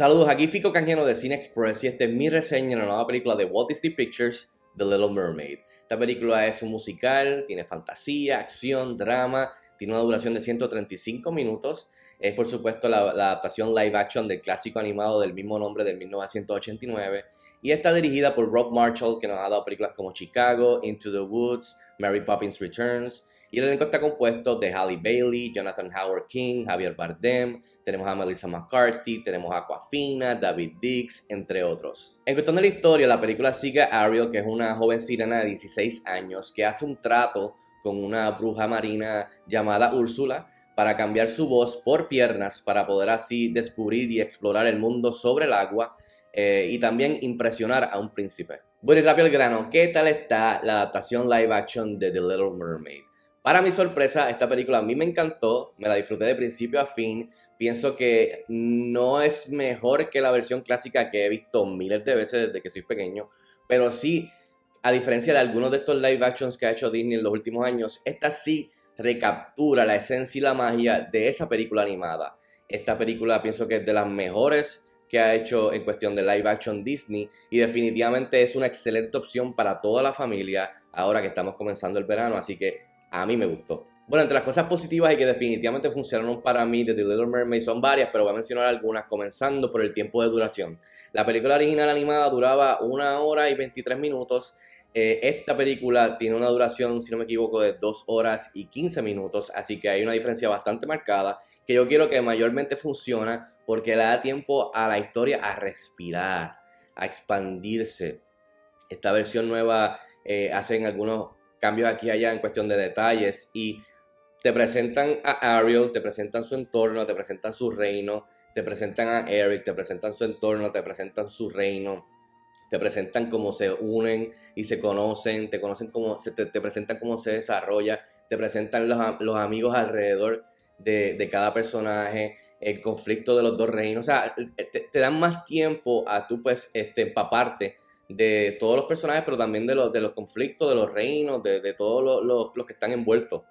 Saludos, aquí Fico Canjeno de Cine Express y esta es mi reseña de la nueva película de Walt Disney Pictures, The Little Mermaid. Esta película es un musical, tiene fantasía, acción, drama, tiene una duración de 135 minutos. Es por supuesto la, adaptación live action del clásico animado del mismo nombre del 1989 y está dirigida por Rob Marshall que nos ha dado películas como Chicago, Into the Woods, Mary Poppins Returns y el elenco está compuesto de Halle Bailey, Jonathan Howard King, Javier Bardem, tenemos a Melissa McCarthy, tenemos a Aquafina, David Dix, entre otros. En cuestión de la historia, la película sigue a Ariel, que es una joven sirena de 16 años, que hace un trato con una bruja marina llamada Úrsula para cambiar su voz por piernas para poder así descubrir y explorar el mundo sobre el agua eh, y también impresionar a un príncipe. Bueno y rápido el grano, ¿qué tal está la adaptación live action de The Little Mermaid? Para mi sorpresa, esta película a mí me encantó, me la disfruté de principio a fin. Pienso que no es mejor que la versión clásica que he visto miles de veces desde que soy pequeño, pero sí, a diferencia de algunos de estos live actions que ha hecho Disney en los últimos años, esta sí recaptura la esencia y la magia de esa película animada. Esta película pienso que es de las mejores que ha hecho en cuestión de live action Disney y definitivamente es una excelente opción para toda la familia ahora que estamos comenzando el verano, así que a mí me gustó. Bueno, entre las cosas positivas y que definitivamente funcionaron para mí de The Little Mermaid son varias, pero voy a mencionar algunas, comenzando por el tiempo de duración. La película original animada duraba una hora y 23 minutos. Eh, esta película tiene una duración, si no me equivoco, de 2 horas y 15 minutos, así que hay una diferencia bastante marcada que yo quiero que mayormente funciona porque le da tiempo a la historia a respirar, a expandirse. Esta versión nueva eh, hacen algunos cambios aquí allá en cuestión de detalles. Y te presentan a Ariel, te presentan su entorno, te presentan su reino, te presentan a Eric, te presentan su entorno, te presentan su reino, te presentan cómo se unen y se conocen, te conocen cómo, te, te presentan cómo se desarrolla, te presentan los, amigos alrededor de, cada personaje, el conflicto de los dos reinos, o sea, te, dan más tiempo a tú pues este, empaparte de todos los personajes, pero también de los, de los conflictos, de los reinos, de, todos los, que están envueltos.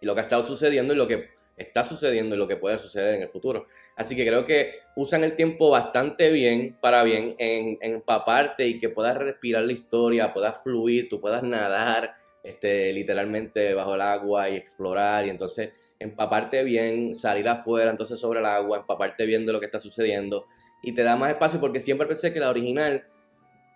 Y lo que ha estado sucediendo y lo que está sucediendo y lo que puede suceder en el futuro. Así que creo que usan el tiempo bastante bien para bien en, empaparte y que puedas respirar la historia, puedas fluir, tú puedas nadar este, literalmente bajo el agua y explorar y entonces empaparte bien, salir afuera entonces sobre el agua, empaparte bien de lo que está sucediendo y te da más espacio porque siempre pensé que la original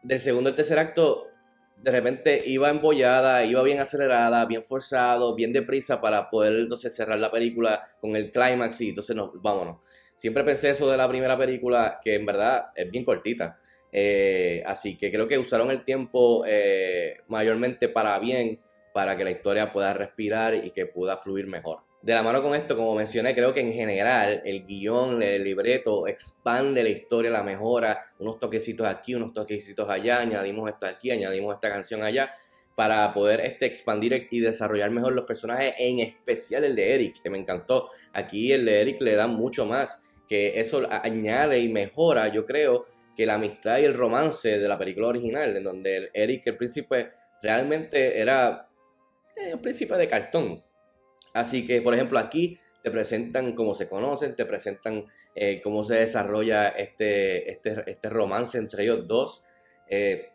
del segundo al tercer acto, de repente iba embollada, iba bien acelerada, bien forzado, bien deprisa para poder entonces cerrar la película con el clímax y entonces no, vámonos. Siempre pensé eso de la primera película, que en verdad es bien cortita. Eh, así que creo que usaron el tiempo eh, mayormente para bien, para que la historia pueda respirar y que pueda fluir mejor de la mano con esto, como mencioné, creo que en general el guion, el libreto expande la historia, la mejora, unos toquecitos aquí, unos toquecitos allá, añadimos esto aquí, añadimos esta canción allá, para poder este, expandir y desarrollar mejor los personajes, en especial el de Eric, que me encantó. Aquí el de Eric le da mucho más, que eso añade y mejora, yo creo, que la amistad y el romance de la película original, en donde Eric, el príncipe, realmente era eh, un príncipe de cartón Así que, por ejemplo, aquí te presentan cómo se conocen, te presentan eh, cómo se desarrolla este, este, este, romance entre ellos dos eh,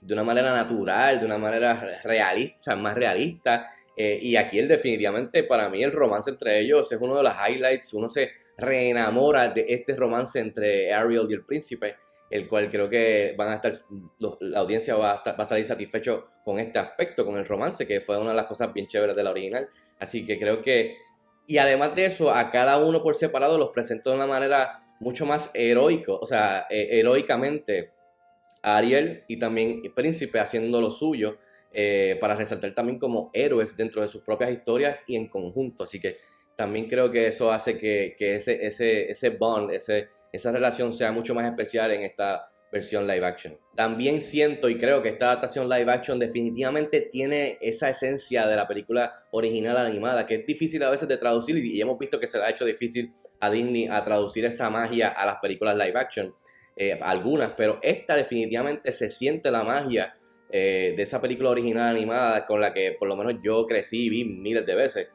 de una manera natural, de una manera realista, más realista. Eh, y aquí definitivamente, para mí, el romance entre ellos es uno de los highlights. Uno se reenamora de este romance entre Ariel y el príncipe el cual creo que van a estar, la audiencia va a, a salir satisfecho con este aspecto, con el romance, que fue una de las cosas bien chéveres de la original. Así que creo que, y además de eso, a cada uno por separado los presentó de una manera mucho más heroico, o sea, eh, heroicamente a Ariel y también Príncipe haciendo lo suyo. Eh, para resaltar también como héroes dentro de sus propias historias y en conjunto. Así que también creo que eso hace que, que ese, ese, ese bond, ese, esa relación sea mucho más especial en esta versión live action. También siento y creo que esta adaptación live action definitivamente tiene esa esencia de la película original animada, que es difícil a veces de traducir y hemos visto que se le ha hecho difícil a Disney a traducir esa magia a las películas live action, eh, algunas, pero esta definitivamente se siente la magia eh, de esa película original animada con la que por lo menos yo crecí y vi miles de veces.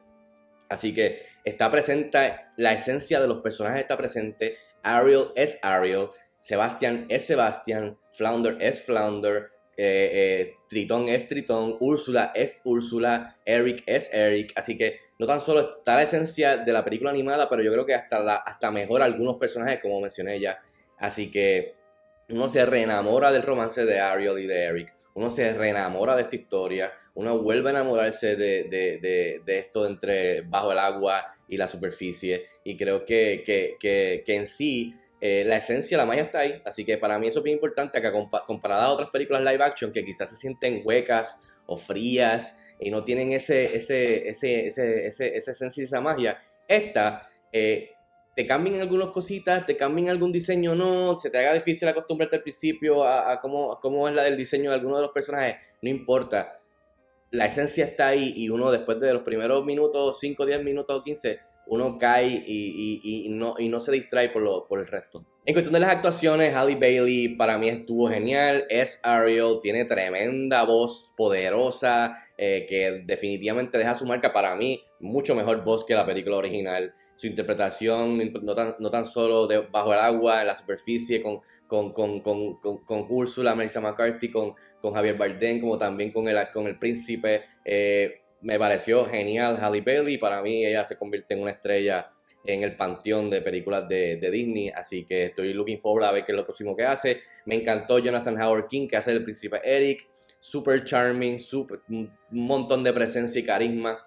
Así que está presente, la esencia de los personajes está presente, Ariel es Ariel, Sebastian es Sebastian, Flounder es Flounder, eh, eh, Tritón es Tritón, Úrsula es Úrsula, Eric es Eric, así que no tan solo está la esencia de la película animada, pero yo creo que hasta, la, hasta mejor algunos personajes, como mencioné ya, así que uno se reenamora del romance de Ariel y de Eric, uno se reenamora de esta historia, uno vuelve a enamorarse de, de, de, esto entre bajo el agua y la superficie, y creo que, que, que, que en sí eh, la esencia, la magia está ahí, así que para mí eso es bien importante que comparada a otras películas live action que quizás se sienten huecas o frías y no tienen ese, ese, ese, ese, ese esa esencia y esa magia, esta eh, te cambian algunas cositas, te cambian algún diseño no, se te haga difícil acostumbrarte al principio a, cómo, cómo, es la del diseño de alguno de los personajes, no importa. La esencia está ahí y uno después de los primeros minutos, 5, 10 minutos o 15, uno cae y, no, se distrae por, el resto. En cuestión de las actuaciones, Halle Bailey para mí estuvo genial. Es Ariel, tiene tremenda voz poderosa eh, que definitivamente deja su marca para mí. Mucho mejor voz que la película original. Su interpretación, no tan, solo bajo el agua, en la superficie, con, con, con, con, Úrsula, Melissa McCarthy, con Javier Bardem, como también con el, con el príncipe. Eh, me pareció genial Halle Bailey. Para mí ella se convierte en una estrella en el panteón de películas de, Disney, así que estoy looking forward a ver qué es lo próximo que hace. Me encantó Jonathan Howard King, que hace el príncipe Eric, super charming, super, un montón de presencia y carisma,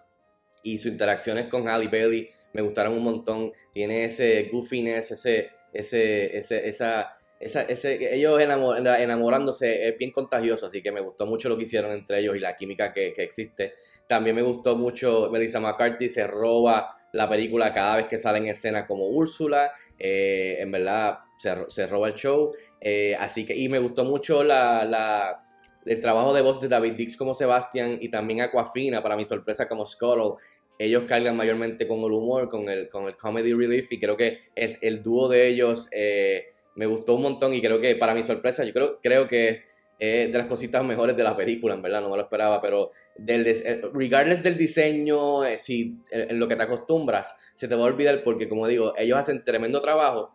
y sus interacciones con Halle Bailey me gustaron un montón. Tiene ese goofiness, ese, ese, ese, esa ese, ellos enamorándose es bien contagioso, así que me gustó mucho lo que hicieron entre ellos y la química que, existe. También me gustó mucho, Melissa McCarthy se roba la película cada vez que sale en escena como Úrsula, eh, en verdad se, roba el show, eh, así que, y me gustó mucho la, el trabajo de voz de David Dix como Sebastian y también Aquafina, para mi sorpresa, como Scuttle. Ellos cargan mayormente con el humor, con el, con el comedy relief y creo que el, el dúo de ellos... Eh, me gustó un montón y creo que para mi sorpresa, yo creo, creo que es de las cositas mejores de la película, en verdad, no me lo esperaba, pero del eh, regardless del diseño, eh, si en, lo que te acostumbras, se te va a olvidar porque, como digo, ellos hacen tremendo trabajo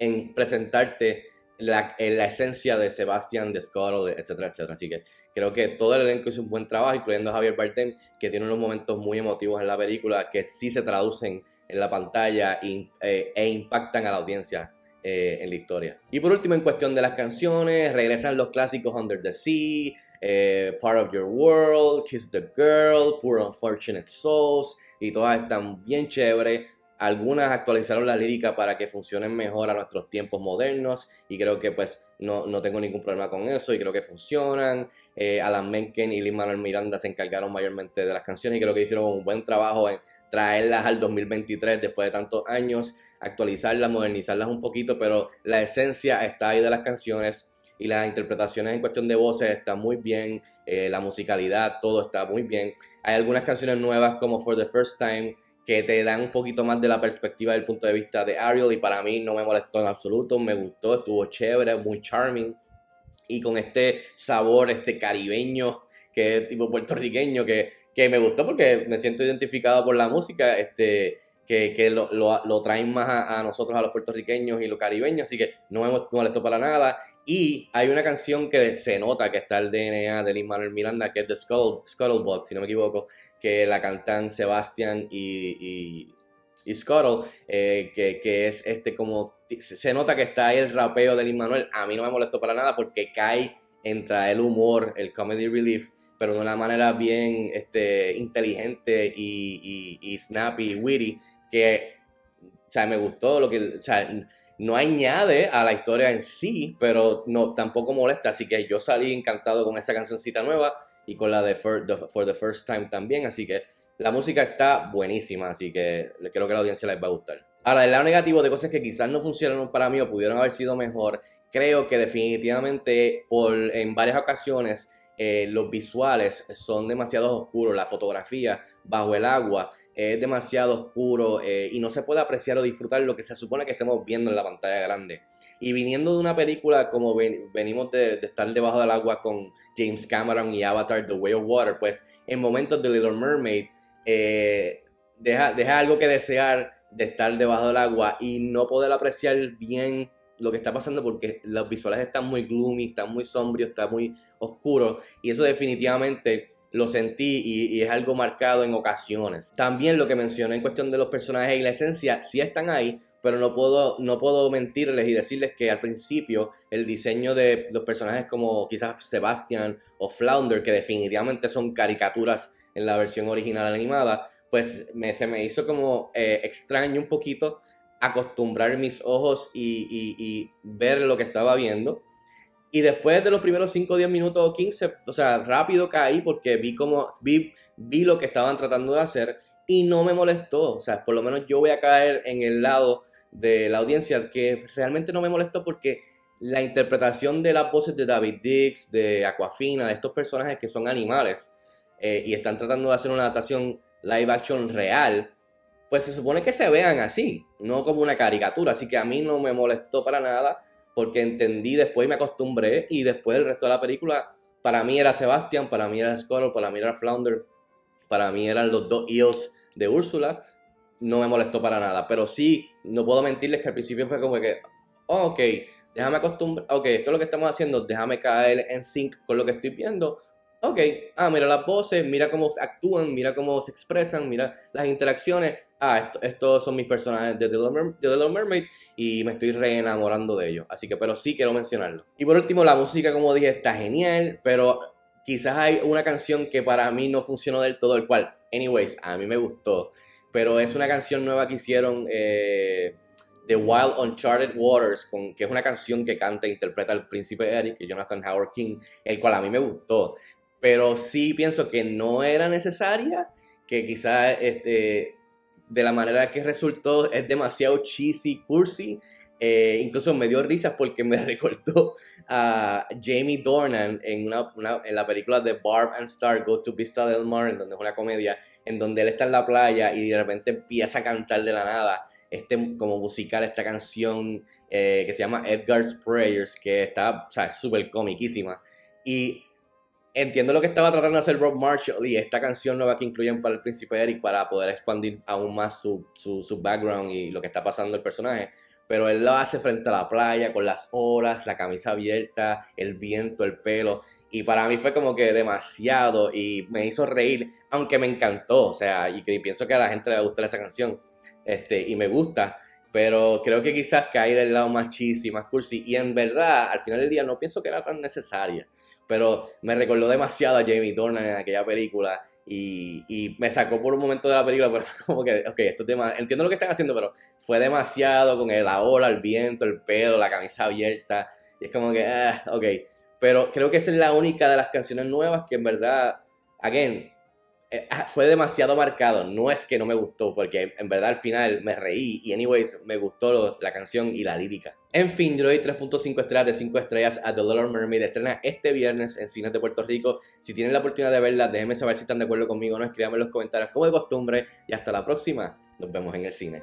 en presentarte la, la esencia de Sebastian, de Scott, etcétera, etcétera. Así que creo que todo el elenco hizo un buen trabajo, incluyendo a Javier Bardem, que tiene unos momentos muy emotivos en la película que sí se traducen en la pantalla eh, e impactan a la audiencia. Eh, en la historia. Y por último, en cuestión de las canciones, regresan los clásicos Under the Sea, eh, Part of Your World, Kiss the Girl, Poor Unfortunate Souls, y todas están bien chéveres. Algunas actualizaron la lírica para que funcionen mejor a nuestros tiempos modernos y creo que pues no, no tengo ningún problema con eso y creo que funcionan. Eh, Alan Menken y Lin Manuel Miranda se encargaron mayormente de las canciones y creo que hicieron un buen trabajo en traerlas al 2023 después de tantos años, actualizarlas, modernizarlas un poquito, pero la esencia está ahí de las canciones y las interpretaciones en cuestión de voces están muy bien, eh, la musicalidad, todo está muy bien. Hay algunas canciones nuevas como For the First Time que te dan un poquito más de la perspectiva del punto de vista de Ariel y para mí no me molestó en absoluto, me gustó, estuvo chévere, muy charming. Y con este sabor, este caribeño que es tipo puertorriqueño que, que me gustó porque me siento identificado por la música, este que, lo, lo, traen más a, nosotros, a los puertorriqueños y los caribeños, así que no me molestó para nada. Y hay una canción que se nota que está el DNA de Lin Manuel Miranda, que es The Skull, Scuttlebug, si no me equivoco, que la cantan Sebastian y, y, Scuttle, eh, que, que, es este como, se nota que está ahí el rapeo de Lin Manuel, a mí no me molestó para nada porque cae entre el humor, el comedy relief, pero de una manera bien este, inteligente y, y, y snappy, witty, que, o sea, me gustó lo que, o sea, no añade a la historia en sí, pero no, tampoco molesta, así que yo salí encantado con esa cancioncita nueva y con la de For, the, First Time también, así que la música está buenísima, así que creo que a la audiencia les va a gustar. Ahora, el lado negativo de cosas que quizás no funcionaron para mí o pudieron haber sido mejor, creo que definitivamente por, en varias ocasiones eh, los visuales son demasiado oscuros, la fotografía bajo el agua es demasiado oscuro eh, y no se puede apreciar o disfrutar lo que se supone que estemos viendo en la pantalla grande. Y viniendo de una película como venimos de, estar debajo del agua con James Cameron y Avatar The Way of Water, pues en momentos de Little Mermaid eh, deja, deja algo que desear de estar debajo del agua y no poder apreciar bien lo que está pasando porque los visuales están muy gloomy, están muy sombríos, está muy oscuro y eso definitivamente lo sentí y, es algo marcado en ocasiones. También lo que mencioné en cuestión de los personajes y la esencia, sí están ahí, pero no puedo, no puedo mentirles y decirles que al principio el diseño de los personajes como quizás Sebastian o Flounder, que definitivamente son caricaturas en la versión original animada, pues me, se me hizo como eh, extraño un poquito acostumbrar mis ojos y, ver lo que estaba viendo. Y después de los primeros 5, 10 minutos o 15, o sea, rápido caí porque vi como, vi, vi lo que estaban tratando de hacer y no me molestó. O sea, por lo menos yo voy a caer en el lado de la audiencia que realmente no me molestó porque la interpretación de las voces de David Dix, de Aquafina, de estos personajes que son animales eh, y están tratando de hacer una adaptación live action real, pues se supone que se vean así, no como una caricatura. Así que a mí no me molestó para nada porque entendí después y me acostumbré y después el resto de la película para mí era Sebastian, para mí era Scuttle, para mí era Flounder, para mí eran los dos eels de Úrsula. No me molestó para nada, pero sí, no puedo mentirles que al principio fue como que, oh, ok, déjame acostumbrar, ok, esto es lo que estamos haciendo, déjame caer en sync con lo que estoy viendo ok, ah, mira las voces, mira cómo actúan, mira cómo se expresan, mira las interacciones. Ah, estos son mis personajes de The, Little Mermaid y me estoy re enamorando de ellos. Así que, pero sí quiero mencionarlo. Y por último, la música, como dije, está genial, pero quizás hay una canción que para mí no funcionó del todo, el cual, anyways, a mí me gustó. Pero es una canción nueva que hicieron. Eh, The Wild Uncharted Waters, que es una canción que canta e interpreta el príncipe Eric, Jonathan Howard King, el cual a mí me gustó pero sí pienso que no era necesaria, que quizás este, de la manera que resultó es demasiado cheesy, cursi. Eh, incluso me dio risas porque me recordó a Jamie Dornan en, una, en la película de Barb and Star Go to Vista del Mar, en donde es una comedia, en donde él está en la playa y de repente empieza a cantar de la nada este como musical, esta canción eh, que se llama Edgar's Prayers, que está, o súper comiquísima. Y entiendo lo que estaba tratando de hacer Rob Marshall y esta canción nueva que incluyen para el príncipe Eric para poder expandir aún más su, su, background y lo que está pasando el personaje. Pero él lo hace frente a la playa con las olas, la camisa abierta, el viento, el pelo. Y para mí fue como que demasiado y me hizo reír, aunque me encantó. O sea, y pienso que a la gente le va a gustar esa canción. Este, y me gusta. Pero creo que quizás caí del lado más cheesy, más cursi. Y en verdad, al final del día, no pienso que era tan necesaria. Pero me recordó demasiado a Jamie Dornan en aquella película. Y, me sacó por un momento de la película, pero como que, ok, esto tema, entiendo lo que están haciendo, pero fue demasiado con el, la ola, el viento, el pelo, la camisa abierta, y es como que, ah, ok, pero creo que esa es la única de las canciones nuevas que en verdad, again, fue demasiado marcado. No es que no me gustó, porque en verdad al final me reí y, anyways, me gustó la canción y la lírica. En fin, yo le doy 3.5 estrellas de 5 estrellas a The Little Mermaid. Estrena este viernes en cines de Puerto Rico. Si tienen la oportunidad de verla, déjenme saber si están de acuerdo conmigo o no. Escríbanme en los comentarios como de costumbre. Y hasta la próxima. Nos vemos en el cine.